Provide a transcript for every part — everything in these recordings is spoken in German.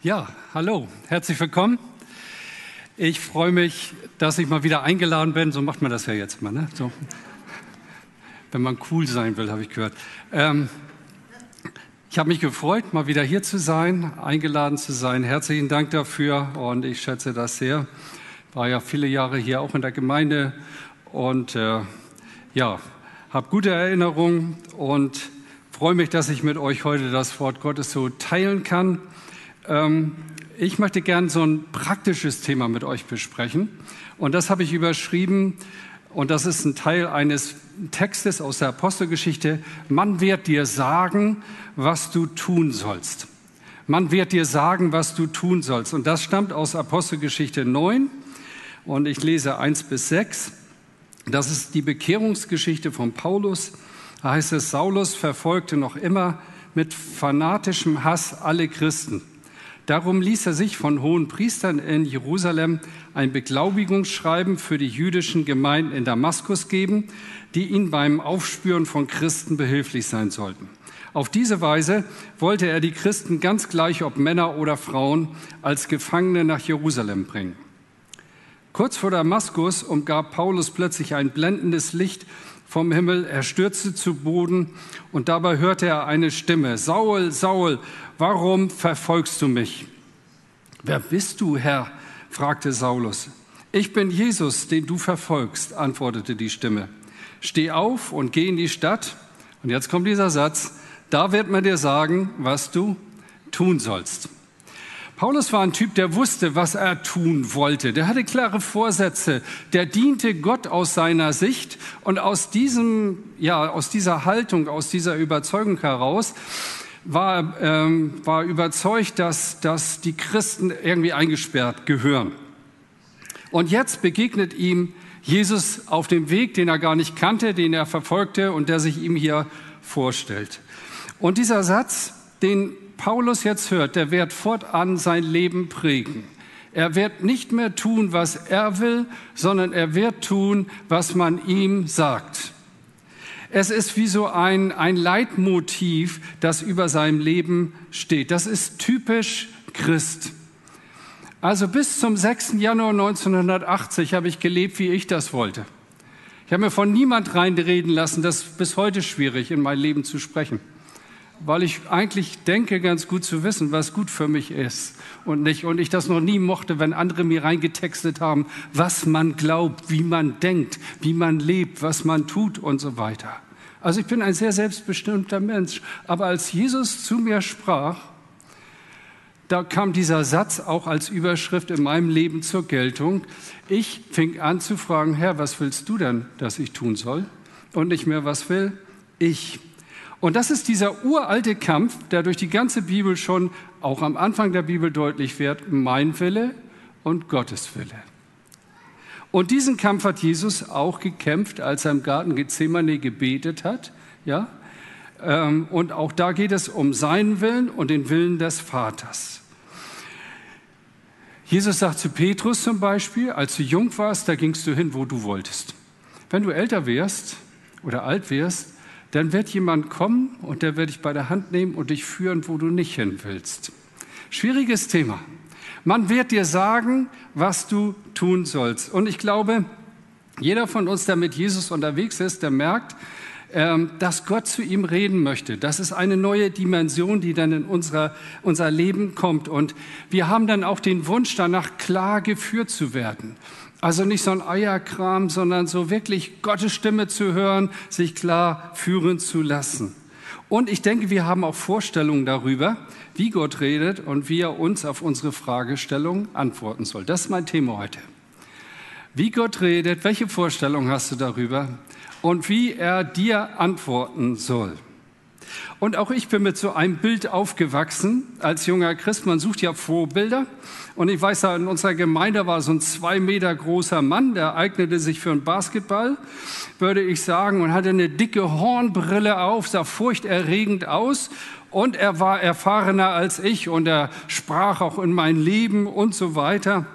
Ja, hallo, herzlich willkommen. Ich freue mich, dass ich mal wieder eingeladen bin. So macht man das ja jetzt mal, ne? So. Wenn man cool sein will, habe ich gehört. Ähm, ich habe mich gefreut, mal wieder hier zu sein, eingeladen zu sein. Herzlichen Dank dafür und ich schätze das sehr. War ja viele Jahre hier auch in der Gemeinde und äh, ja, habe gute Erinnerungen und freue mich, dass ich mit euch heute das Wort Gottes so teilen kann. Ähm, ich möchte gern so ein praktisches Thema mit euch besprechen. Und das habe ich überschrieben, und das ist ein Teil eines Textes aus der Apostelgeschichte. Man wird dir sagen, was du tun sollst. Man wird dir sagen, was du tun sollst. Und das stammt aus Apostelgeschichte 9. Und ich lese 1 bis 6. Das ist die Bekehrungsgeschichte von Paulus. Da heißt es, Saulus verfolgte noch immer mit fanatischem Hass alle Christen. Darum ließ er sich von hohen Priestern in Jerusalem ein Beglaubigungsschreiben für die jüdischen Gemeinden in Damaskus geben, die ihm beim Aufspüren von Christen behilflich sein sollten. Auf diese Weise wollte er die Christen ganz gleich, ob Männer oder Frauen, als Gefangene nach Jerusalem bringen. Kurz vor Damaskus umgab Paulus plötzlich ein blendendes Licht vom Himmel. Er stürzte zu Boden und dabei hörte er eine Stimme. Saul, Saul, warum verfolgst du mich? Wer bist du, Herr? fragte Saulus. Ich bin Jesus, den du verfolgst, antwortete die Stimme. Steh auf und geh in die Stadt. Und jetzt kommt dieser Satz. Da wird man dir sagen, was du tun sollst. Paulus war ein Typ, der wusste, was er tun wollte. Der hatte klare Vorsätze. Der diente Gott aus seiner Sicht und aus diesem, ja, aus dieser Haltung, aus dieser Überzeugung heraus war, ähm, war überzeugt, dass, dass die Christen irgendwie eingesperrt gehören. Und jetzt begegnet ihm Jesus auf dem Weg, den er gar nicht kannte, den er verfolgte und der sich ihm hier vorstellt. Und dieser Satz, den Paulus jetzt hört, der wird fortan sein Leben prägen. Er wird nicht mehr tun, was er will, sondern er wird tun, was man ihm sagt. Es ist wie so ein, ein Leitmotiv, das über seinem Leben steht. Das ist typisch Christ. Also bis zum 6. Januar 1980 habe ich gelebt, wie ich das wollte. Ich habe mir von niemand reinreden lassen, das ist bis heute schwierig, in mein Leben zu sprechen weil ich eigentlich denke, ganz gut zu wissen, was gut für mich ist und nicht. Und ich das noch nie mochte, wenn andere mir reingetextet haben, was man glaubt, wie man denkt, wie man lebt, was man tut und so weiter. Also ich bin ein sehr selbstbestimmter Mensch. Aber als Jesus zu mir sprach, da kam dieser Satz auch als Überschrift in meinem Leben zur Geltung. Ich fing an zu fragen, Herr, was willst du denn, dass ich tun soll? Und nicht mehr, was will ich? Und das ist dieser uralte Kampf, der durch die ganze Bibel schon auch am Anfang der Bibel deutlich wird, mein Wille und Gottes Wille. Und diesen Kampf hat Jesus auch gekämpft, als er im Garten Gethsemane gebetet hat. Ja? Ähm, und auch da geht es um seinen Willen und den Willen des Vaters. Jesus sagt zu Petrus zum Beispiel, als du jung warst, da gingst du hin, wo du wolltest. Wenn du älter wirst oder alt wirst, dann wird jemand kommen und der wird dich bei der Hand nehmen und dich führen, wo du nicht hin willst. Schwieriges Thema. Man wird dir sagen, was du tun sollst. Und ich glaube, jeder von uns, der mit Jesus unterwegs ist, der merkt, ähm, dass Gott zu ihm reden möchte. Das ist eine neue Dimension, die dann in unser, unser Leben kommt. Und wir haben dann auch den Wunsch danach, klar geführt zu werden. Also nicht so ein Eierkram, sondern so wirklich Gottes Stimme zu hören, sich klar führen zu lassen. Und ich denke, wir haben auch Vorstellungen darüber, wie Gott redet und wie er uns auf unsere Fragestellung antworten soll. Das ist mein Thema heute. Wie Gott redet, welche Vorstellung hast du darüber und wie er dir antworten soll? Und auch ich bin mit so einem Bild aufgewachsen als junger Christ. Man sucht ja Vorbilder. Und ich weiß, in unserer Gemeinde war so ein zwei Meter großer Mann, der eignete sich für einen Basketball, würde ich sagen, und hatte eine dicke Hornbrille auf, sah furchterregend aus. Und er war erfahrener als ich und er sprach auch in mein Leben und so weiter.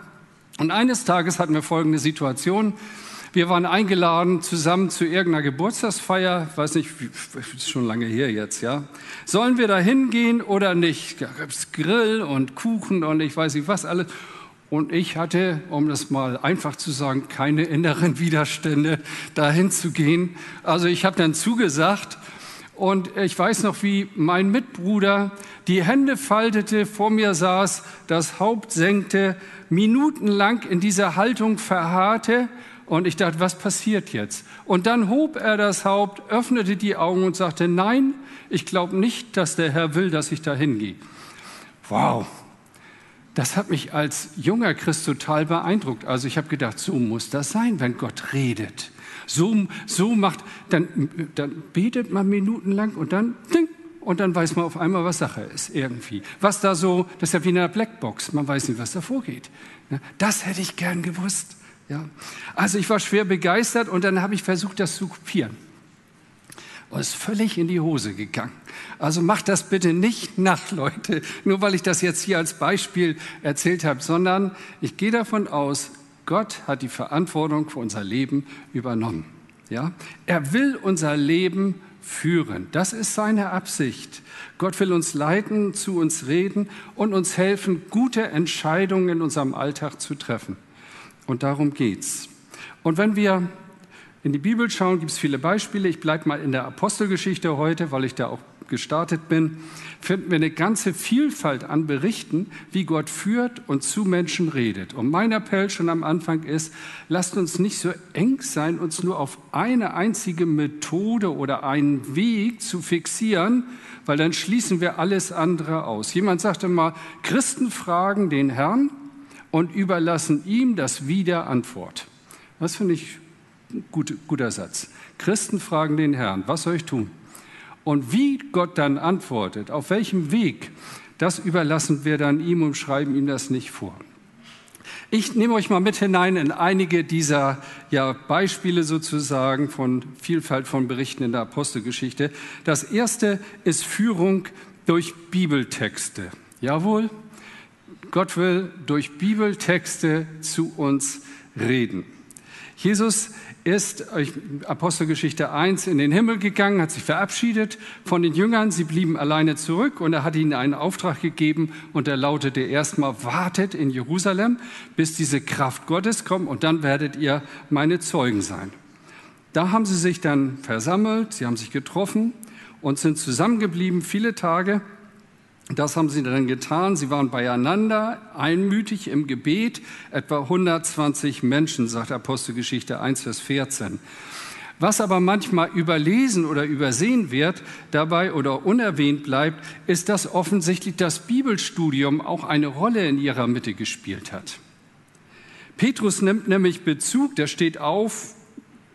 Und eines Tages hatten wir folgende Situation. Wir waren eingeladen zusammen zu irgendeiner Geburtstagsfeier, weiß nicht, ist schon lange her jetzt, ja. Sollen wir da hingehen oder nicht? Da gab es Grill und Kuchen und ich weiß nicht was alles. Und ich hatte, um das mal einfach zu sagen, keine inneren Widerstände, dahin zu gehen. Also ich habe dann zugesagt und ich weiß noch, wie mein Mitbruder die Hände faltete, vor mir saß, das Haupt senkte, minutenlang in dieser Haltung verharrte. Und ich dachte, was passiert jetzt? Und dann hob er das Haupt, öffnete die Augen und sagte, nein, ich glaube nicht, dass der Herr will, dass ich da hingehe. Wow, das hat mich als junger Christ total beeindruckt. Also ich habe gedacht, so muss das sein, wenn Gott redet. So, so macht, dann, dann betet man minutenlang und dann, ding, und dann weiß man auf einmal, was Sache ist, irgendwie. Was da so, das ist ja wie in einer Blackbox, man weiß nicht, was da vorgeht. Das hätte ich gern gewusst. Ja. Also ich war schwer begeistert und dann habe ich versucht, das zu kopieren. Und es ist völlig in die Hose gegangen. Also macht das bitte nicht nach, Leute, nur weil ich das jetzt hier als Beispiel erzählt habe, sondern ich gehe davon aus, Gott hat die Verantwortung für unser Leben übernommen. Ja? Er will unser Leben führen. Das ist seine Absicht. Gott will uns leiten, zu uns reden und uns helfen, gute Entscheidungen in unserem Alltag zu treffen. Und darum geht's. Und wenn wir in die Bibel schauen, gibt es viele Beispiele. Ich bleibe mal in der Apostelgeschichte heute, weil ich da auch gestartet bin, finden wir eine ganze Vielfalt an Berichten, wie Gott führt und zu Menschen redet. Und mein Appell schon am Anfang ist, lasst uns nicht so eng sein, uns nur auf eine einzige Methode oder einen Weg zu fixieren, weil dann schließen wir alles andere aus. Jemand sagte mal, Christen fragen den Herrn und überlassen ihm das Wiederantwort. Das finde ich ein guter Satz. Christen fragen den Herrn, was soll ich tun? Und wie Gott dann antwortet, auf welchem Weg, das überlassen wir dann ihm und schreiben ihm das nicht vor. Ich nehme euch mal mit hinein in einige dieser ja, Beispiele sozusagen von Vielfalt von Berichten in der Apostelgeschichte. Das erste ist Führung durch Bibeltexte. Jawohl, Gott will durch Bibeltexte zu uns reden. Jesus ist, Apostelgeschichte 1, in den Himmel gegangen, hat sich verabschiedet von den Jüngern. Sie blieben alleine zurück und er hat ihnen einen Auftrag gegeben und er lautete erstmal, wartet in Jerusalem, bis diese Kraft Gottes kommt und dann werdet ihr meine Zeugen sein. Da haben sie sich dann versammelt, sie haben sich getroffen und sind zusammengeblieben viele Tage. Das haben sie dann getan. Sie waren beieinander, einmütig im Gebet. Etwa 120 Menschen, sagt Apostelgeschichte 1, Vers 14. Was aber manchmal überlesen oder übersehen wird dabei oder unerwähnt bleibt, ist, dass offensichtlich das Bibelstudium auch eine Rolle in ihrer Mitte gespielt hat. Petrus nimmt nämlich Bezug, der steht auf,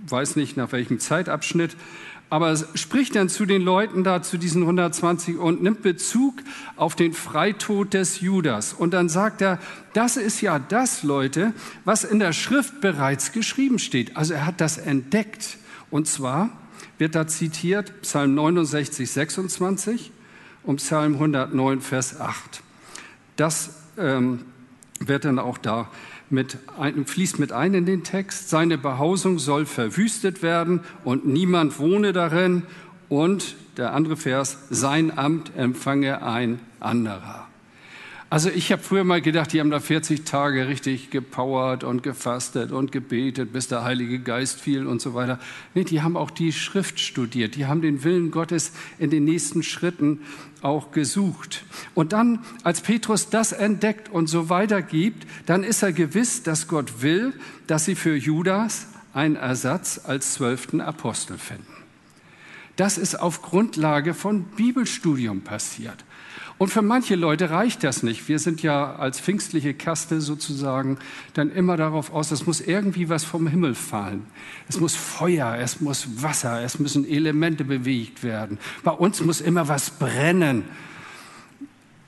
weiß nicht nach welchem Zeitabschnitt, aber spricht dann zu den Leuten da, zu diesen 120 und nimmt Bezug auf den Freitod des Judas. Und dann sagt er, das ist ja das, Leute, was in der Schrift bereits geschrieben steht. Also er hat das entdeckt. Und zwar wird da zitiert Psalm 69, 26 und Psalm 109, Vers 8. Das ähm, wird dann auch da mit ein, fließt mit ein in den Text. Seine Behausung soll verwüstet werden und niemand wohne darin. Und der andere Vers, sein Amt empfange ein anderer. Also ich habe früher mal gedacht, die haben da 40 Tage richtig gepowert und gefastet und gebetet, bis der Heilige Geist fiel und so weiter. Nee, die haben auch die Schrift studiert, die haben den Willen Gottes in den nächsten Schritten auch gesucht. Und dann, als Petrus das entdeckt und so weitergibt, dann ist er gewiss, dass Gott will, dass sie für Judas einen Ersatz als zwölften Apostel finden. Das ist auf Grundlage von Bibelstudium passiert. Und für manche Leute reicht das nicht. Wir sind ja als pfingstliche Kaste sozusagen dann immer darauf aus, es muss irgendwie was vom Himmel fallen. Es muss Feuer, es muss Wasser, es müssen Elemente bewegt werden. Bei uns muss immer was brennen.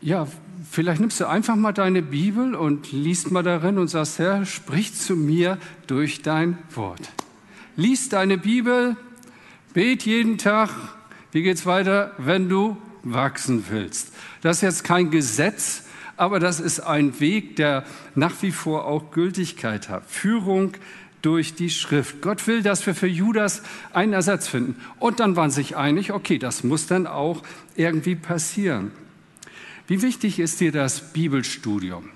Ja, vielleicht nimmst du einfach mal deine Bibel und liest mal darin und sagst, Herr, sprich zu mir durch dein Wort. Lies deine Bibel, bet jeden Tag. Wie geht's weiter? Wenn du wachsen willst. Das ist jetzt kein Gesetz, aber das ist ein Weg, der nach wie vor auch Gültigkeit hat. Führung durch die Schrift. Gott will, dass wir für Judas einen Ersatz finden. Und dann waren sich einig, okay, das muss dann auch irgendwie passieren. Wie wichtig ist dir das Bibelstudium?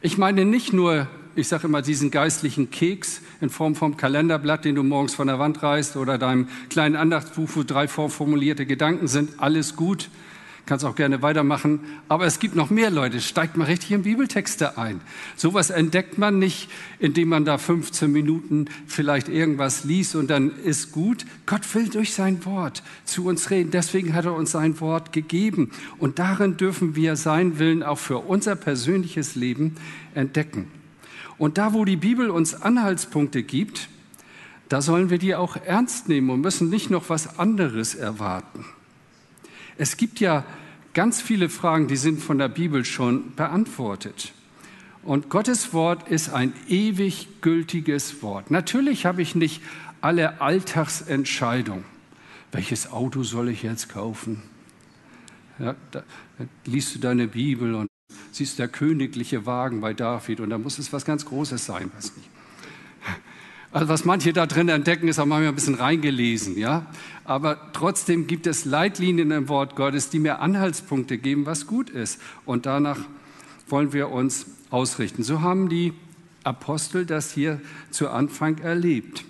Ich meine nicht nur, ich sage immer, diesen geistlichen Keks in Form vom Kalenderblatt, den du morgens von der Wand reißt oder deinem kleinen Andachtsbuch, wo drei vorformulierte Gedanken sind, alles gut kannst auch gerne weitermachen. Aber es gibt noch mehr Leute. Steigt mal richtig in Bibeltexte ein. Sowas entdeckt man nicht, indem man da 15 Minuten vielleicht irgendwas liest und dann ist gut. Gott will durch sein Wort zu uns reden. Deswegen hat er uns sein Wort gegeben. Und darin dürfen wir sein Willen auch für unser persönliches Leben entdecken. Und da, wo die Bibel uns Anhaltspunkte gibt, da sollen wir die auch ernst nehmen und müssen nicht noch was anderes erwarten. Es gibt ja ganz viele Fragen, die sind von der Bibel schon beantwortet. Und Gottes Wort ist ein ewig gültiges Wort. Natürlich habe ich nicht alle Alltagsentscheidungen. Welches Auto soll ich jetzt kaufen? Ja, da, liest du deine Bibel und siehst der königliche Wagen bei David und da muss es was ganz Großes sein, weiß nicht. Also was manche da drin entdecken, ist auch manchmal ein bisschen reingelesen, ja. Aber trotzdem gibt es Leitlinien im Wort Gottes, die mir Anhaltspunkte geben, was gut ist. Und danach wollen wir uns ausrichten. So haben die Apostel das hier zu Anfang erlebt.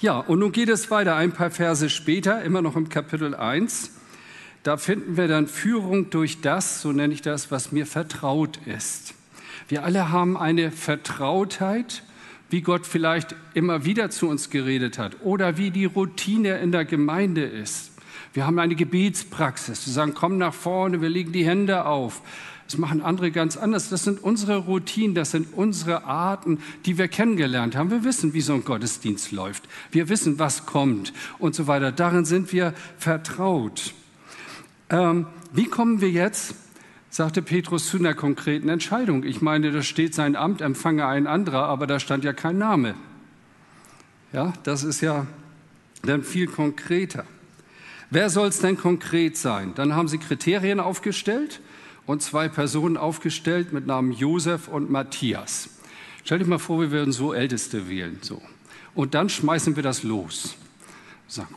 Ja, und nun geht es weiter. Ein paar Verse später, immer noch im Kapitel 1. Da finden wir dann Führung durch das, so nenne ich das, was mir vertraut ist. Wir alle haben eine Vertrautheit wie Gott vielleicht immer wieder zu uns geredet hat oder wie die Routine in der Gemeinde ist. Wir haben eine Gebetspraxis. Wir sagen, komm nach vorne, wir legen die Hände auf. Das machen andere ganz anders. Das sind unsere Routinen, das sind unsere Arten, die wir kennengelernt haben. Wir wissen, wie so ein Gottesdienst läuft. Wir wissen, was kommt und so weiter. Darin sind wir vertraut. Ähm, wie kommen wir jetzt sagte Petrus zu einer konkreten Entscheidung. Ich meine, da steht sein Amt, empfange ein anderer, aber da stand ja kein Name. Ja, das ist ja dann viel konkreter. Wer soll es denn konkret sein? Dann haben sie Kriterien aufgestellt und zwei Personen aufgestellt mit Namen Josef und Matthias. Stell dich mal vor, wir würden so Älteste wählen. So. Und dann schmeißen wir das los. Sagen,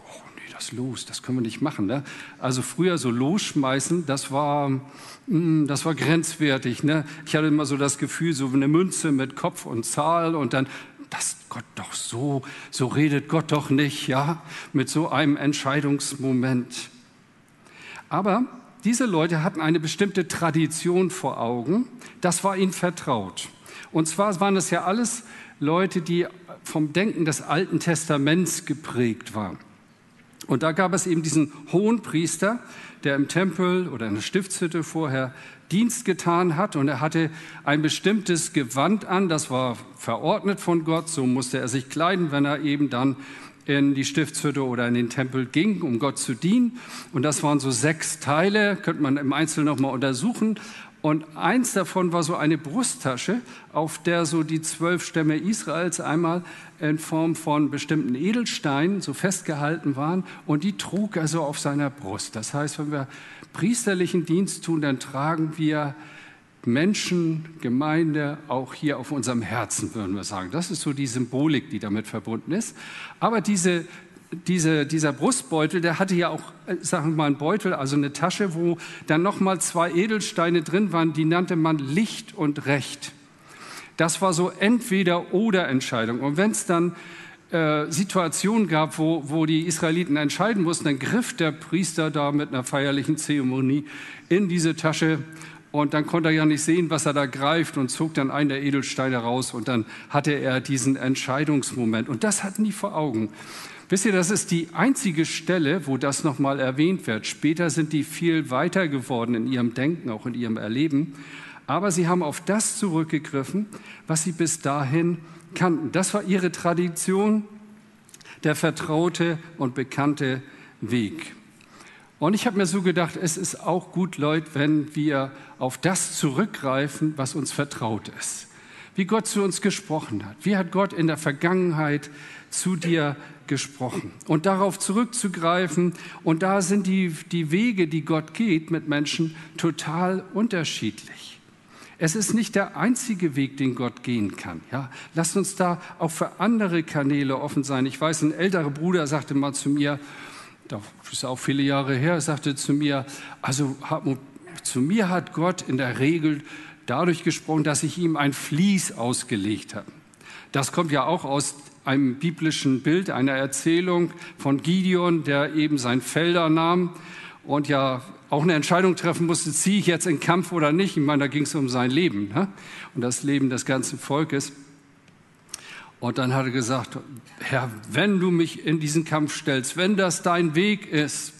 das los, das können wir nicht machen. Ne? Also früher so losschmeißen, das war hm, das war grenzwertig. Ne? Ich hatte immer so das Gefühl, so eine Münze mit Kopf und Zahl und dann, das Gott doch so, so redet Gott doch nicht, ja, mit so einem Entscheidungsmoment. Aber diese Leute hatten eine bestimmte Tradition vor Augen, das war ihnen vertraut. Und zwar waren es ja alles Leute, die vom Denken des Alten Testaments geprägt waren. Und da gab es eben diesen hohen Priester, der im Tempel oder in der Stiftshütte vorher Dienst getan hat und er hatte ein bestimmtes Gewand an, das war verordnet von Gott, so musste er sich kleiden, wenn er eben dann in die Stiftshütte oder in den Tempel ging, um Gott zu dienen. Und das waren so sechs Teile, könnte man im Einzelnen nochmal untersuchen. Und eins davon war so eine Brusttasche, auf der so die zwölf Stämme Israels einmal in Form von bestimmten Edelsteinen so festgehalten waren. Und die trug er so auf seiner Brust. Das heißt, wenn wir priesterlichen Dienst tun, dann tragen wir Menschen, Gemeinde auch hier auf unserem Herzen, würden wir sagen. Das ist so die Symbolik, die damit verbunden ist. Aber diese diese, dieser Brustbeutel, der hatte ja auch, äh, sagen wir mal, einen Beutel, also eine Tasche, wo dann nochmal zwei Edelsteine drin waren, die nannte man Licht und Recht. Das war so Entweder-Oder-Entscheidung. Und wenn es dann äh, Situationen gab, wo, wo die Israeliten entscheiden mussten, dann griff der Priester da mit einer feierlichen Zeremonie in diese Tasche und dann konnte er ja nicht sehen, was er da greift und zog dann einen der Edelsteine raus und dann hatte er diesen Entscheidungsmoment. Und das hatten die vor Augen. Wisst ihr, das ist die einzige Stelle, wo das nochmal erwähnt wird. Später sind die viel weiter geworden in ihrem Denken, auch in ihrem Erleben. Aber sie haben auf das zurückgegriffen, was sie bis dahin kannten. Das war ihre Tradition, der vertraute und bekannte Weg. Und ich habe mir so gedacht, es ist auch gut, Leute, wenn wir auf das zurückgreifen, was uns vertraut ist. Wie Gott zu uns gesprochen hat. Wie hat Gott in der Vergangenheit zu dir gesprochen. Und darauf zurückzugreifen, und da sind die, die Wege, die Gott geht mit Menschen, total unterschiedlich. Es ist nicht der einzige Weg, den Gott gehen kann. Ja, lasst uns da auch für andere Kanäle offen sein. Ich weiß, ein älterer Bruder sagte mal zu mir, ist auch viele Jahre her, sagte zu mir, also zu mir hat Gott in der Regel dadurch gesprochen, dass ich ihm ein Vlies ausgelegt habe. Das kommt ja auch aus einem biblischen Bild, einer Erzählung von Gideon, der eben sein Felder nahm und ja auch eine Entscheidung treffen musste, ziehe ich jetzt in Kampf oder nicht. Ich meine, da ging es um sein Leben ne? und das Leben des ganzen Volkes. Und dann hat er gesagt, Herr, wenn du mich in diesen Kampf stellst, wenn das dein Weg ist,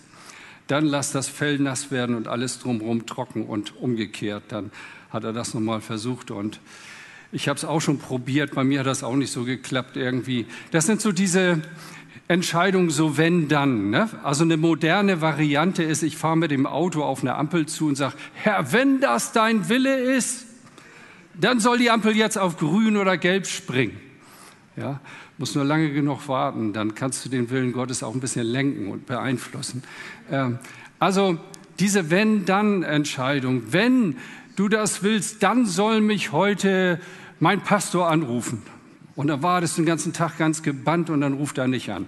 dann lass das Fell nass werden und alles drumherum trocken und umgekehrt. Dann hat er das nochmal versucht und ich habe es auch schon probiert, bei mir hat das auch nicht so geklappt irgendwie. Das sind so diese, Entscheidung so wenn dann. Ne? Also eine moderne Variante ist, ich fahre mit dem Auto auf eine Ampel zu und sage, Herr, wenn das dein Wille ist, dann soll die Ampel jetzt auf grün oder gelb springen. Ja, muss nur lange genug warten, dann kannst du den Willen Gottes auch ein bisschen lenken und beeinflussen. Ähm, also diese Wenn-Dann-Entscheidung, wenn du das willst, dann soll mich heute mein Pastor anrufen. Und dann wartest du den ganzen Tag ganz gebannt und dann ruft er nicht an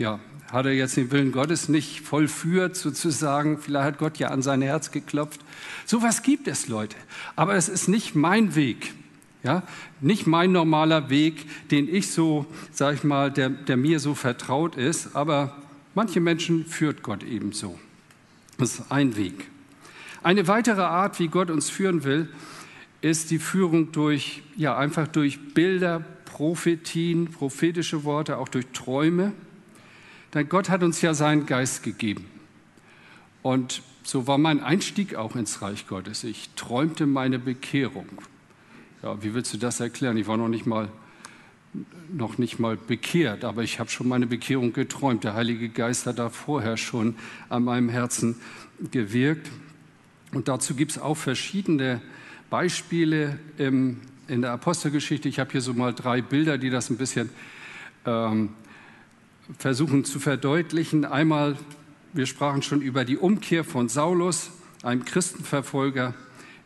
ja, hat er jetzt den Willen Gottes nicht vollführt, sozusagen. Vielleicht hat Gott ja an sein Herz geklopft. Sowas gibt es, Leute. Aber es ist nicht mein Weg. Ja, nicht mein normaler Weg, den ich so, sag ich mal, der, der mir so vertraut ist. Aber manche Menschen führt Gott ebenso. Das ist ein Weg. Eine weitere Art, wie Gott uns führen will, ist die Führung durch, ja, einfach durch Bilder, Prophetien, prophetische Worte, auch durch Träume. Denn Gott hat uns ja seinen Geist gegeben. Und so war mein Einstieg auch ins Reich Gottes. Ich träumte meine Bekehrung. Ja, wie willst du das erklären? Ich war noch nicht mal, noch nicht mal bekehrt, aber ich habe schon meine Bekehrung geträumt. Der Heilige Geist hat da vorher schon an meinem Herzen gewirkt. Und dazu gibt es auch verschiedene Beispiele im, in der Apostelgeschichte. Ich habe hier so mal drei Bilder, die das ein bisschen ähm, versuchen zu verdeutlichen. Einmal, wir sprachen schon über die Umkehr von Saulus, einem Christenverfolger.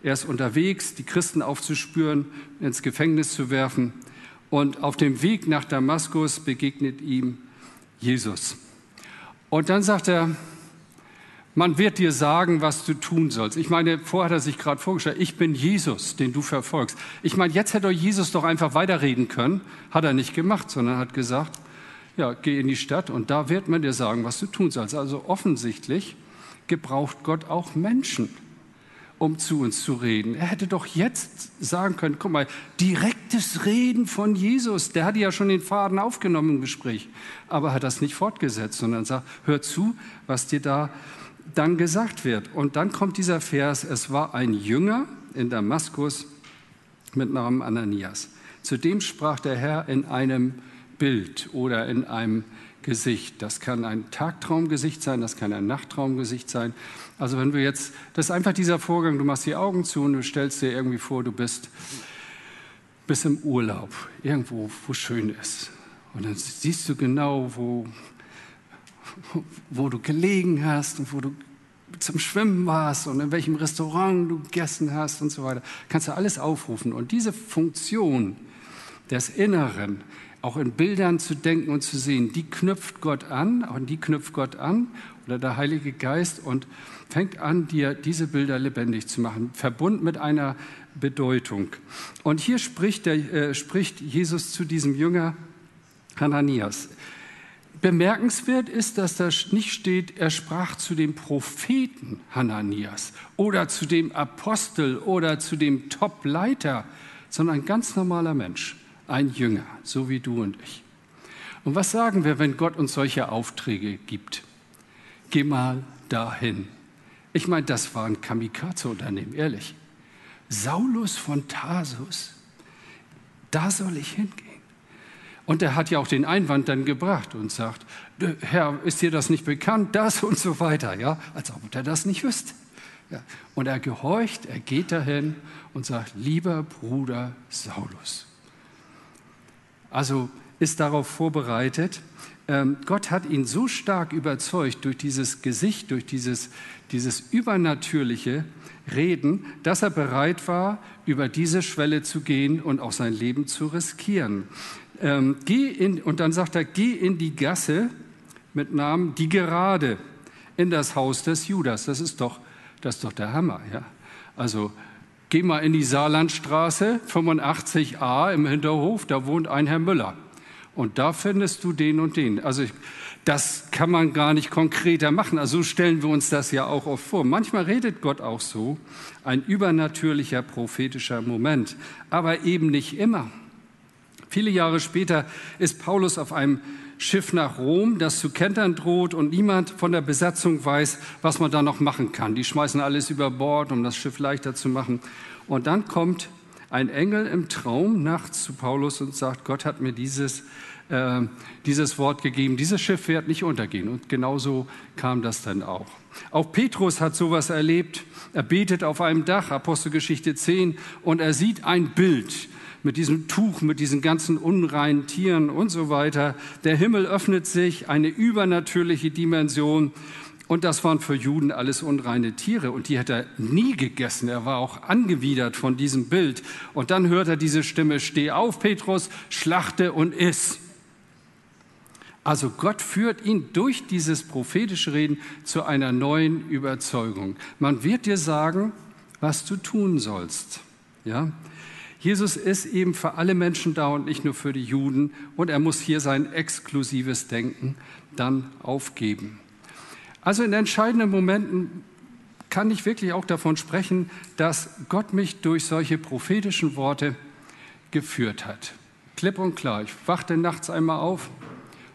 Er ist unterwegs, die Christen aufzuspüren, ins Gefängnis zu werfen. Und auf dem Weg nach Damaskus begegnet ihm Jesus. Und dann sagt er, man wird dir sagen, was du tun sollst. Ich meine, vorher hat er sich gerade vorgestellt, ich bin Jesus, den du verfolgst. Ich meine, jetzt hätte Jesus doch einfach weiterreden können. Hat er nicht gemacht, sondern hat gesagt, ja, geh in die Stadt und da wird man dir sagen, was du tun sollst. Also offensichtlich gebraucht Gott auch Menschen, um zu uns zu reden. Er hätte doch jetzt sagen können, guck mal, direktes Reden von Jesus, der hatte ja schon den Faden aufgenommen im Gespräch, aber hat das nicht fortgesetzt, sondern sagt, hör zu, was dir da dann gesagt wird. Und dann kommt dieser Vers, es war ein Jünger in Damaskus mit Namen Ananias. Zudem sprach der Herr in einem Bild oder in einem Gesicht. Das kann ein Tagtraumgesicht sein, das kann ein Nachttraumgesicht sein. Also wenn du jetzt, das ist einfach dieser Vorgang, du machst die Augen zu und du stellst dir irgendwie vor, du bist, bist im Urlaub, irgendwo, wo schön ist. Und dann siehst du genau, wo, wo du gelegen hast und wo du zum Schwimmen warst und in welchem Restaurant du gegessen hast und so weiter. Kannst du alles aufrufen. Und diese Funktion des Inneren, auch in Bildern zu denken und zu sehen, die knüpft Gott an, und die knüpft Gott an oder der Heilige Geist und fängt an, dir diese Bilder lebendig zu machen, verbunden mit einer Bedeutung. Und hier spricht, der, äh, spricht Jesus zu diesem Jünger Hananias. Bemerkenswert ist, dass da nicht steht, er sprach zu dem Propheten Hananias oder zu dem Apostel oder zu dem Topleiter, sondern ein ganz normaler Mensch ein Jünger, so wie du und ich. Und was sagen wir, wenn Gott uns solche Aufträge gibt? Geh mal dahin. Ich meine, das war ein Kamikaze-Unternehmen, ehrlich. Saulus von Tarsus, da soll ich hingehen. Und er hat ja auch den Einwand dann gebracht und sagt, Herr, ist dir das nicht bekannt? Das und so weiter, ja, als ob er das nicht wüsste. Ja. Und er gehorcht, er geht dahin und sagt, lieber Bruder Saulus, also ist darauf vorbereitet. ähm, Gott hat ihn so stark überzeugt durch dieses Gesicht, durch dieses, dieses übernatürliche Reden, dass er bereit war, über diese Schwelle zu gehen und auch sein Leben zu riskieren. Ähm, geh in, und dann sagt er, geh in die Gasse mit Namen die Gerade in das Haus des Judas. Das ist doch, das ist doch der Hammer. Ja? Also geh mal in die Saarlandstraße 85a im Hinterhof, da wohnt ein Herr Müller. Und da findest du den und den. Also das kann man gar nicht konkreter machen. Also so stellen wir uns das ja auch oft vor. Manchmal redet Gott auch so, ein übernatürlicher prophetischer Moment, aber eben nicht immer. Viele Jahre später ist Paulus auf einem Schiff nach Rom, das zu kentern droht und niemand von der Besatzung weiß, was man da noch machen kann. Die schmeißen alles über Bord, um das Schiff leichter zu machen. Und dann kommt ein Engel im Traum nachts zu Paulus und sagt, Gott hat mir dieses, äh, dieses Wort gegeben, dieses Schiff wird nicht untergehen. Und genauso kam das dann auch. Auch Petrus hat sowas erlebt. Er betet auf einem Dach, Apostelgeschichte 10, und er sieht ein Bild mit diesem Tuch, mit diesen ganzen unreinen Tieren und so weiter. Der Himmel öffnet sich, eine übernatürliche Dimension. Und das waren für Juden alles unreine Tiere und die hat er nie gegessen. Er war auch angewidert von diesem Bild. Und dann hört er diese Stimme, steh auf, Petrus, schlachte und iss. Also Gott führt ihn durch dieses prophetische Reden zu einer neuen Überzeugung. Man wird dir sagen, was du tun sollst. Ja? Jesus ist eben für alle Menschen da und nicht nur für die Juden. Und er muss hier sein exklusives Denken dann aufgeben. Also in entscheidenden Momenten kann ich wirklich auch davon sprechen, dass Gott mich durch solche prophetischen Worte geführt hat. Klipp und klar. Ich wachte nachts einmal auf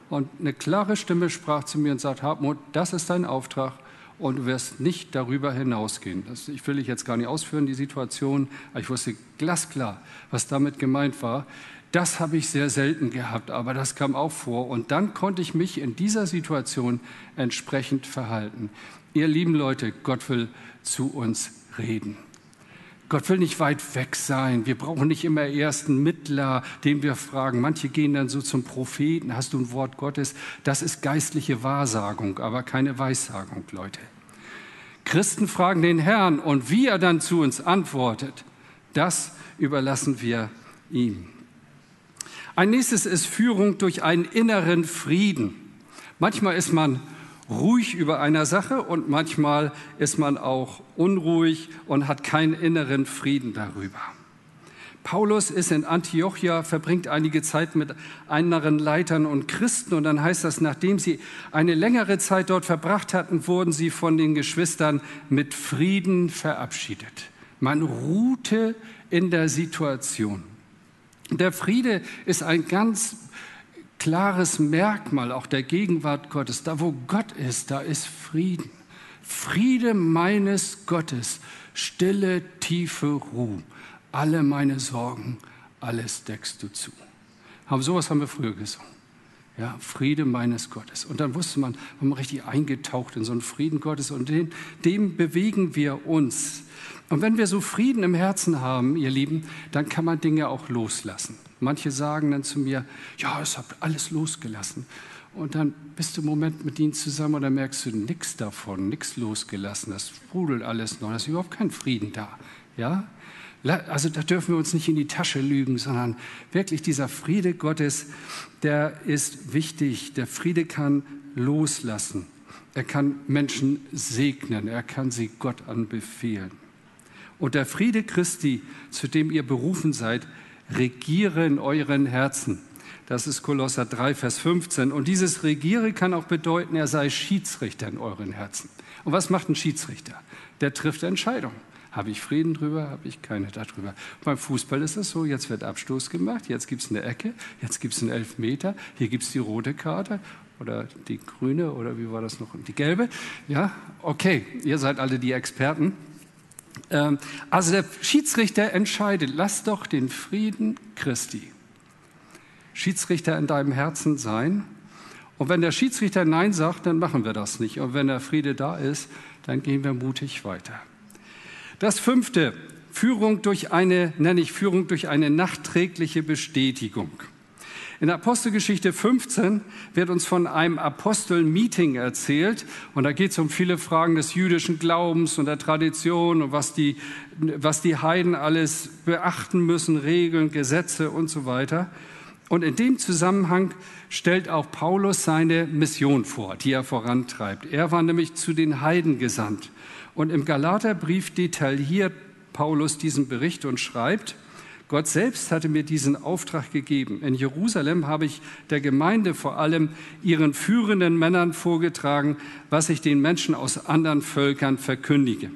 und eine klare Stimme sprach zu mir und sagt, Hartmut, das ist dein Auftrag und du wirst nicht darüber hinausgehen. Das, ich will ich jetzt gar nicht ausführen, die Situation, aber ich wusste glasklar, was damit gemeint war. Das habe ich sehr selten gehabt, aber das kam auch vor. Und dann konnte ich mich in dieser Situation entsprechend verhalten. Ihr lieben Leute, Gott will zu uns reden. Gott will nicht weit weg sein. Wir brauchen nicht immer ersten Mittler, den wir fragen. Manche gehen dann so zum Propheten. Hast du ein Wort Gottes? Das ist geistliche Wahrsagung, aber keine Weissagung, Leute. Christen fragen den Herrn und wie er dann zu uns antwortet, das überlassen wir ihm. Ein nächstes ist Führung durch einen inneren Frieden. Manchmal ist man ruhig über einer Sache und manchmal ist man auch unruhig und hat keinen inneren Frieden darüber. Paulus ist in Antiochia, verbringt einige Zeit mit anderen Leitern und Christen und dann heißt das, nachdem sie eine längere Zeit dort verbracht hatten, wurden sie von den Geschwistern mit Frieden verabschiedet. Man ruhte in der Situation. Der Friede ist ein ganz klares Merkmal auch der Gegenwart Gottes. Da, wo Gott ist, da ist Frieden. Friede meines Gottes, stille, tiefe Ruhe. Alle meine Sorgen, alles deckst du zu. Aber sowas haben wir früher gesungen. Ja, Friede meines Gottes. Und dann wusste man, man richtig eingetaucht in so einen Frieden Gottes und den, dem bewegen wir uns. Und wenn wir so Frieden im Herzen haben, ihr Lieben, dann kann man Dinge auch loslassen. Manche sagen dann zu mir, ja, es habe alles losgelassen. Und dann bist du einen Moment mit ihnen zusammen und dann merkst du nichts davon, nichts losgelassen. Das sprudelt alles noch, da ist überhaupt kein Frieden da. Ja? Also da dürfen wir uns nicht in die Tasche lügen, sondern wirklich dieser Friede Gottes, der ist wichtig. Der Friede kann loslassen. Er kann Menschen segnen. Er kann sie Gott anbefehlen. Und der Friede Christi, zu dem ihr berufen seid, regiere in euren Herzen. Das ist Kolosser 3, Vers 15. Und dieses Regiere kann auch bedeuten, er sei Schiedsrichter in euren Herzen. Und was macht ein Schiedsrichter? Der trifft Entscheidungen. Habe ich Frieden drüber, habe ich keine darüber. Beim Fußball ist es so, jetzt wird Abstoß gemacht, jetzt gibt es eine Ecke, jetzt gibt es einen Elfmeter, hier gibt es die rote Karte oder die grüne oder wie war das noch, die gelbe. Ja, okay, ihr seid alle die Experten. Ähm, also der Schiedsrichter entscheidet, lass doch den Frieden Christi Schiedsrichter in deinem Herzen sein. Und wenn der Schiedsrichter Nein sagt, dann machen wir das nicht. Und wenn der Friede da ist, dann gehen wir mutig weiter. Das fünfte, Führung durch eine, nenne ich Führung durch eine nachträgliche Bestätigung. In Apostelgeschichte 15 wird uns von einem Apostel-Meeting erzählt. Und da geht es um viele Fragen des jüdischen Glaubens und der Tradition und was die, was die Heiden alles beachten müssen, Regeln, Gesetze und so weiter. Und in dem Zusammenhang stellt auch Paulus seine Mission vor, die er vorantreibt. Er war nämlich zu den Heiden gesandt. Und im Galaterbrief detailliert Paulus diesen Bericht und schreibt, Gott selbst hatte mir diesen Auftrag gegeben. In Jerusalem habe ich der Gemeinde vor allem ihren führenden Männern vorgetragen, was ich den Menschen aus anderen Völkern verkündige.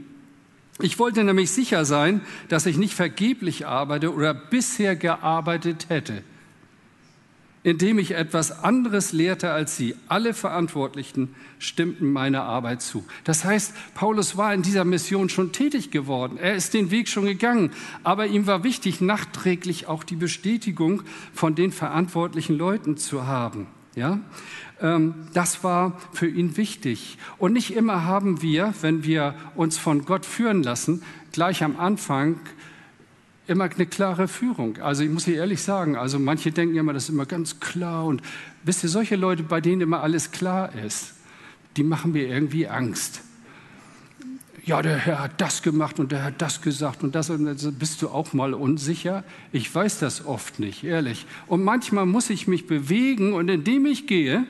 Ich wollte nämlich sicher sein, dass ich nicht vergeblich arbeite oder bisher gearbeitet hätte indem ich etwas anderes lehrte als sie. Alle Verantwortlichen stimmten meiner Arbeit zu. Das heißt, Paulus war in dieser Mission schon tätig geworden. Er ist den Weg schon gegangen. Aber ihm war wichtig, nachträglich auch die Bestätigung von den verantwortlichen Leuten zu haben. Ja? Ähm, das war für ihn wichtig. Und nicht immer haben wir, wenn wir uns von Gott führen lassen, gleich am Anfang immer eine klare Führung. Also ich muss hier ehrlich sagen, also manche denken immer, das ist immer ganz klar. Und wisst ihr, solche Leute, bei denen immer alles klar ist, die machen mir irgendwie Angst. Ja, der Herr hat das gemacht und der hat das gesagt und das. Und dann bist du auch mal unsicher? Ich weiß das oft nicht, ehrlich. Und manchmal muss ich mich bewegen und indem ich gehe,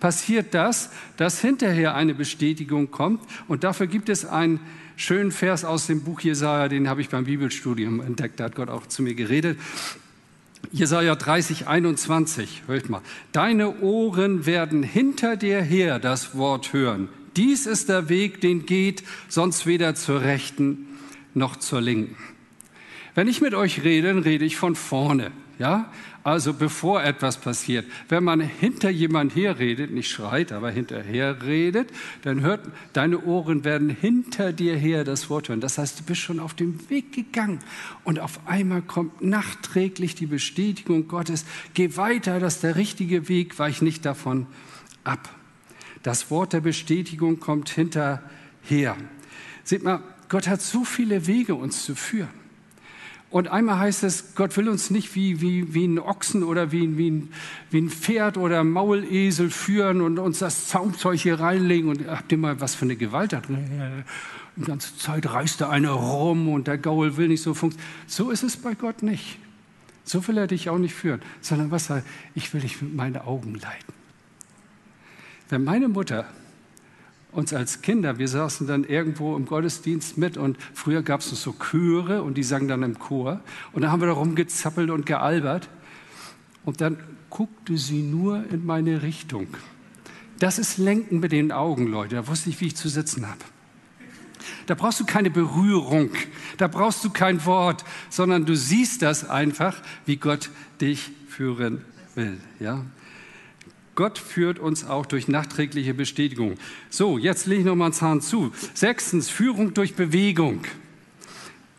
passiert das, dass hinterher eine Bestätigung kommt. Und dafür gibt es ein schönen Vers aus dem Buch Jesaja, den habe ich beim Bibelstudium entdeckt, da hat Gott auch zu mir geredet. Jesaja 30, 21, hört mal. Deine Ohren werden hinter dir her das Wort hören. Dies ist der Weg, den geht, sonst weder zur Rechten noch zur Linken. Wenn ich mit euch rede, dann rede ich von vorne. Ja? Also bevor etwas passiert. Wenn man hinter jemand herredet, nicht schreit, aber hinterher redet, dann hört, deine Ohren werden hinter dir her das Wort hören. Das heißt, du bist schon auf dem Weg gegangen und auf einmal kommt nachträglich die Bestätigung Gottes, geh weiter, das ist der richtige Weg, weich nicht davon ab. Das Wort der Bestätigung kommt hinterher. Seht mal, Gott hat so viele Wege, uns zu führen. Und einmal heißt es, Gott will uns nicht wie, wie, wie ein Ochsen oder wie, wie, ein, wie ein Pferd oder Maulesel führen und uns das Zaumzeug hier reinlegen. Und habt ihr mal was für eine Gewalt da drin? Die ganze Zeit reißt da einer rum und der Gaul will nicht so funktionieren. So ist es bei Gott nicht. So will er dich auch nicht führen, sondern was er, ich will dich mit meinen Augen leiten. Wenn meine Mutter uns als Kinder, wir saßen dann irgendwo im Gottesdienst mit und früher gab es so Chöre und die sangen dann im Chor und da haben wir da rumgezappelt und gealbert und dann guckte sie nur in meine Richtung. Das ist Lenken mit den Augen, Leute. Da wusste ich, wie ich zu sitzen habe. Da brauchst du keine Berührung, da brauchst du kein Wort, sondern du siehst das einfach, wie Gott dich führen will. Ja? Gott führt uns auch durch nachträgliche Bestätigung. So, jetzt lege ich noch mal einen Zahn zu. Sechstens, Führung durch Bewegung.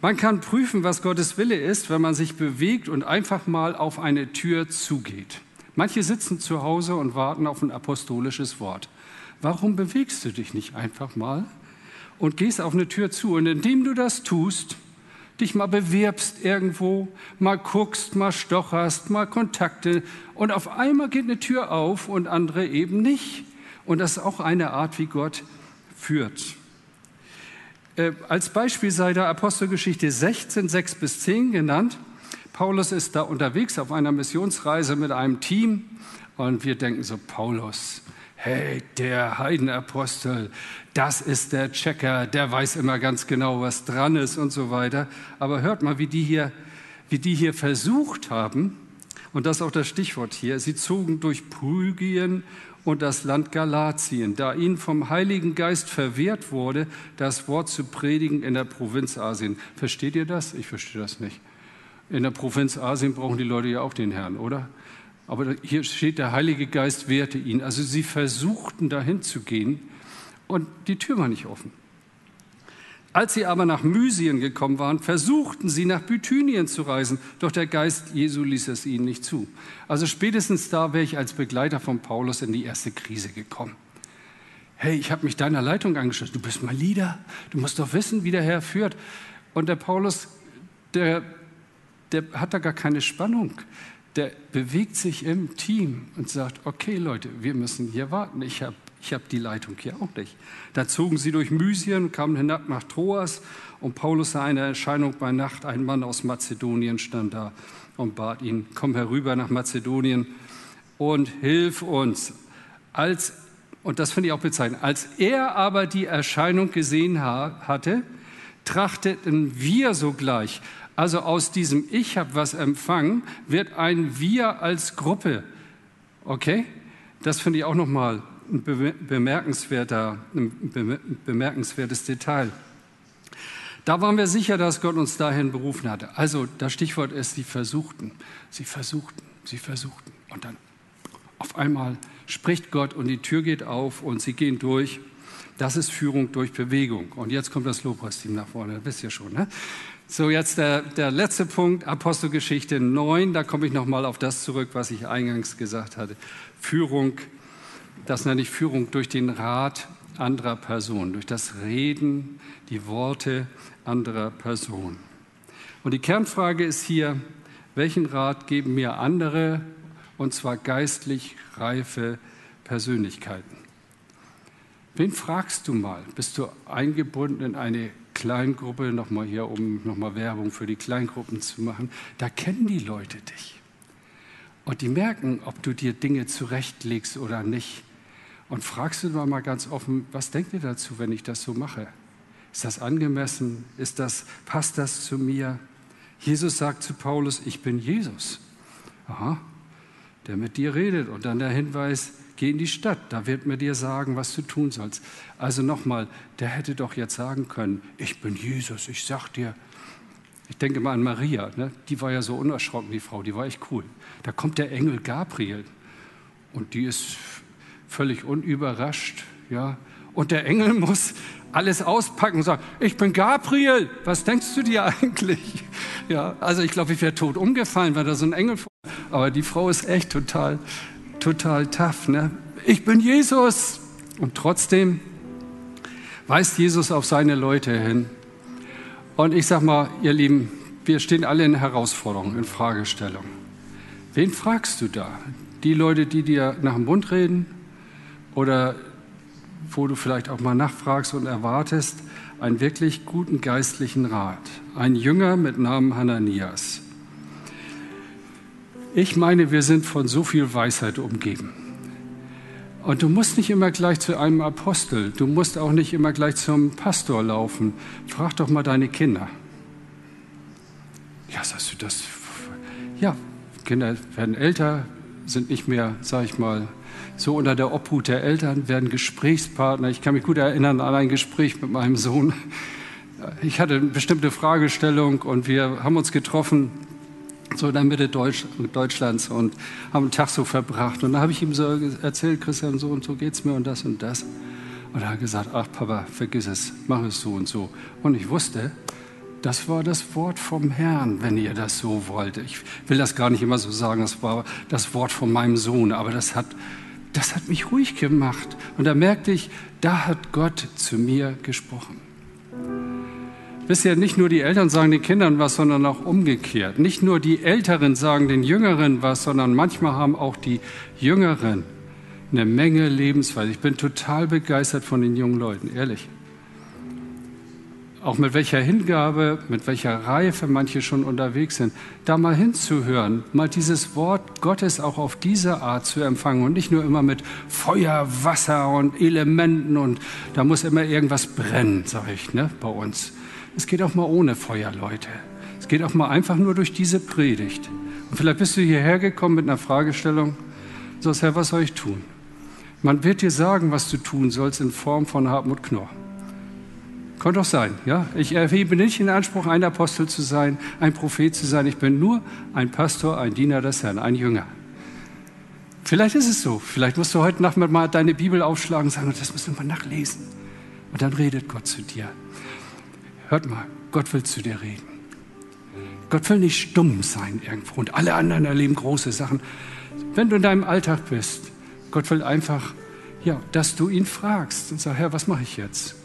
Man kann prüfen, was Gottes Wille ist, wenn man sich bewegt und einfach mal auf eine Tür zugeht. Manche sitzen zu Hause und warten auf ein apostolisches Wort. Warum bewegst du dich nicht einfach mal und gehst auf eine Tür zu? Und indem du das tust, dich mal bewirbst irgendwo, mal guckst, mal stocherst, mal Kontakte und auf einmal geht eine Tür auf und andere eben nicht. Und das ist auch eine Art, wie Gott führt. Äh, als Beispiel sei da Apostelgeschichte 16, 6 bis 10 genannt. Paulus ist da unterwegs auf einer Missionsreise mit einem Team und wir denken so, Paulus, hey, der Heidenapostel, das ist der Checker, der weiß immer ganz genau, was dran ist und so weiter. Aber hört mal, wie die hier, wie die hier versucht haben, und das ist auch das Stichwort hier, sie zogen durch Prygien und das Land Galatien, da ihnen vom Heiligen Geist verwehrt wurde, das Wort zu predigen in der Provinz Asien. Versteht ihr das? Ich verstehe das nicht. In der Provinz Asien brauchen die Leute ja auch den Herrn, oder? Aber hier steht, der Heilige Geist wehrte ihn. Also sie versuchten dahin zu gehen und die Tür war nicht offen. Als sie aber nach Mysien gekommen waren, versuchten sie nach Bithynien zu reisen, doch der Geist Jesu ließ es ihnen nicht zu. Also spätestens da wäre ich als Begleiter von Paulus in die erste Krise gekommen. Hey, ich habe mich deiner Leitung angeschlossen. Du bist mein Leader. Du musst doch wissen, wie der Herr führt. Und der Paulus, der, der hat da gar keine Spannung der bewegt sich im Team und sagt, okay Leute, wir müssen hier warten. Ich habe ich hab die Leitung hier auch nicht. Da zogen sie durch Mysien, kamen hinab nach Troas und Paulus sah eine Erscheinung bei Nacht. Ein Mann aus Mazedonien stand da und bat ihn, komm herüber nach Mazedonien und hilf uns. Als, und das finde ich auch bezeichnend, als er aber die Erscheinung gesehen hatte, trachteten wir sogleich. Also aus diesem Ich habe was empfangen, wird ein Wir als Gruppe. Okay? Das finde ich auch nochmal ein bemerkenswerter, ein bemerkenswertes Detail. Da waren wir sicher, dass Gott uns dahin berufen hatte. Also das Stichwort ist, sie versuchten, sie versuchten, sie versuchten. Und dann auf einmal spricht Gott und die Tür geht auf und sie gehen durch. Das ist Führung durch Bewegung. Und jetzt kommt das Lobpreisteam nach vorne, das wisst ihr schon. Ne? So, jetzt der, der letzte Punkt, Apostelgeschichte 9. Da komme ich nochmal auf das zurück, was ich eingangs gesagt hatte. Führung, das nenne ich Führung durch den Rat anderer Personen, durch das Reden, die Worte anderer Personen. Und die Kernfrage ist hier, welchen Rat geben mir andere, und zwar geistlich reife Persönlichkeiten? Wen fragst du mal? Bist du eingebunden in eine Kleingruppe, nochmal hier, um nochmal Werbung für die Kleingruppen zu machen? Da kennen die Leute dich. Und die merken, ob du dir Dinge zurechtlegst oder nicht. Und fragst du mal ganz offen, was denkt ihr dazu, wenn ich das so mache? Ist das angemessen? Ist das, passt das zu mir? Jesus sagt zu Paulus, ich bin Jesus. Aha, der mit dir redet. Und dann der Hinweis, geh in die Stadt, da wird mir dir sagen, was du tun sollst. Also nochmal, der hätte doch jetzt sagen können, ich bin Jesus, ich sag dir. Ich denke mal an Maria, ne? die war ja so unerschrocken, die Frau, die war echt cool. Da kommt der Engel Gabriel und die ist völlig unüberrascht, ja. Und der Engel muss alles auspacken und sagen, ich bin Gabriel, was denkst du dir eigentlich? Ja, also ich glaube, ich wäre tot umgefallen, wenn da so ein Engel vor. Aber die Frau ist echt total, total tough. Ne? Ich bin Jesus. Und trotzdem weist Jesus auf seine Leute hin. Und ich sage mal, ihr Lieben, wir stehen alle in Herausforderungen, in Fragestellungen. Wen fragst du da? Die Leute, die dir nach dem Mund reden? Oder wo du vielleicht auch mal nachfragst und erwartest, einen wirklich guten geistlichen Rat. Ein Jünger mit Namen Hananias. Ich meine, wir sind von so viel Weisheit umgeben. Und du musst nicht immer gleich zu einem Apostel, du musst auch nicht immer gleich zum Pastor laufen. Frag doch mal deine Kinder. Ja, sagst du das? Ja, Kinder werden älter, sind nicht mehr, sag ich mal, so unter der Obhut der Eltern, werden Gesprächspartner. Ich kann mich gut erinnern an ein Gespräch mit meinem Sohn. Ich hatte eine bestimmte Fragestellung und wir haben uns getroffen, so in der Mitte Deutsch, Deutschlands und haben einen Tag so verbracht. Und da habe ich ihm so erzählt, Christian, so und so geht es mir und das und das. Und er hat gesagt, ach Papa, vergiss es, mach es so und so. Und ich wusste, das war das Wort vom Herrn, wenn ihr das so wollt. Ich will das gar nicht immer so sagen, das war das Wort von meinem Sohn, aber das hat das hat mich ruhig gemacht. Und da merkte ich, da hat Gott zu mir gesprochen. Wisst ihr, nicht nur die Eltern sagen den Kindern was, sondern auch umgekehrt. Nicht nur die Älteren sagen den Jüngeren was, sondern manchmal haben auch die Jüngeren eine Menge Lebensweise. Ich bin total begeistert von den jungen Leuten, ehrlich auch mit welcher Hingabe, mit welcher Reife manche schon unterwegs sind, da mal hinzuhören, mal dieses Wort Gottes auch auf diese Art zu empfangen und nicht nur immer mit Feuer, Wasser und Elementen und da muss immer irgendwas brennen, sage ich, ne, bei uns. Es geht auch mal ohne Feuer, Leute. Es geht auch mal einfach nur durch diese Predigt. Und vielleicht bist du hierher gekommen mit einer Fragestellung, so Herr, was soll ich tun? Man wird dir sagen, was du tun sollst in Form von Hartmut Knorr. Kann doch sein, ja. Ich erhebe nicht den Anspruch, ein Apostel zu sein, ein Prophet zu sein. Ich bin nur ein Pastor, ein Diener des Herrn, ein Jünger. Vielleicht ist es so. Vielleicht musst du heute Nachmittag mal deine Bibel aufschlagen und sagen, das müssen wir mal nachlesen. Und dann redet Gott zu dir. Hört mal, Gott will zu dir reden. Gott will nicht stumm sein irgendwo und alle anderen erleben große Sachen. Wenn du in deinem Alltag bist, Gott will einfach, ja, dass du ihn fragst und sagst, Herr, was mache ich jetzt?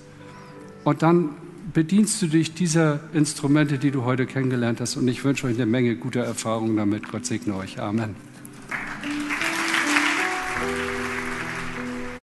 Und dann bedienst du dich dieser Instrumente, die du heute kennengelernt hast. Und ich wünsche euch eine Menge guter Erfahrungen damit. Gott segne euch. Amen.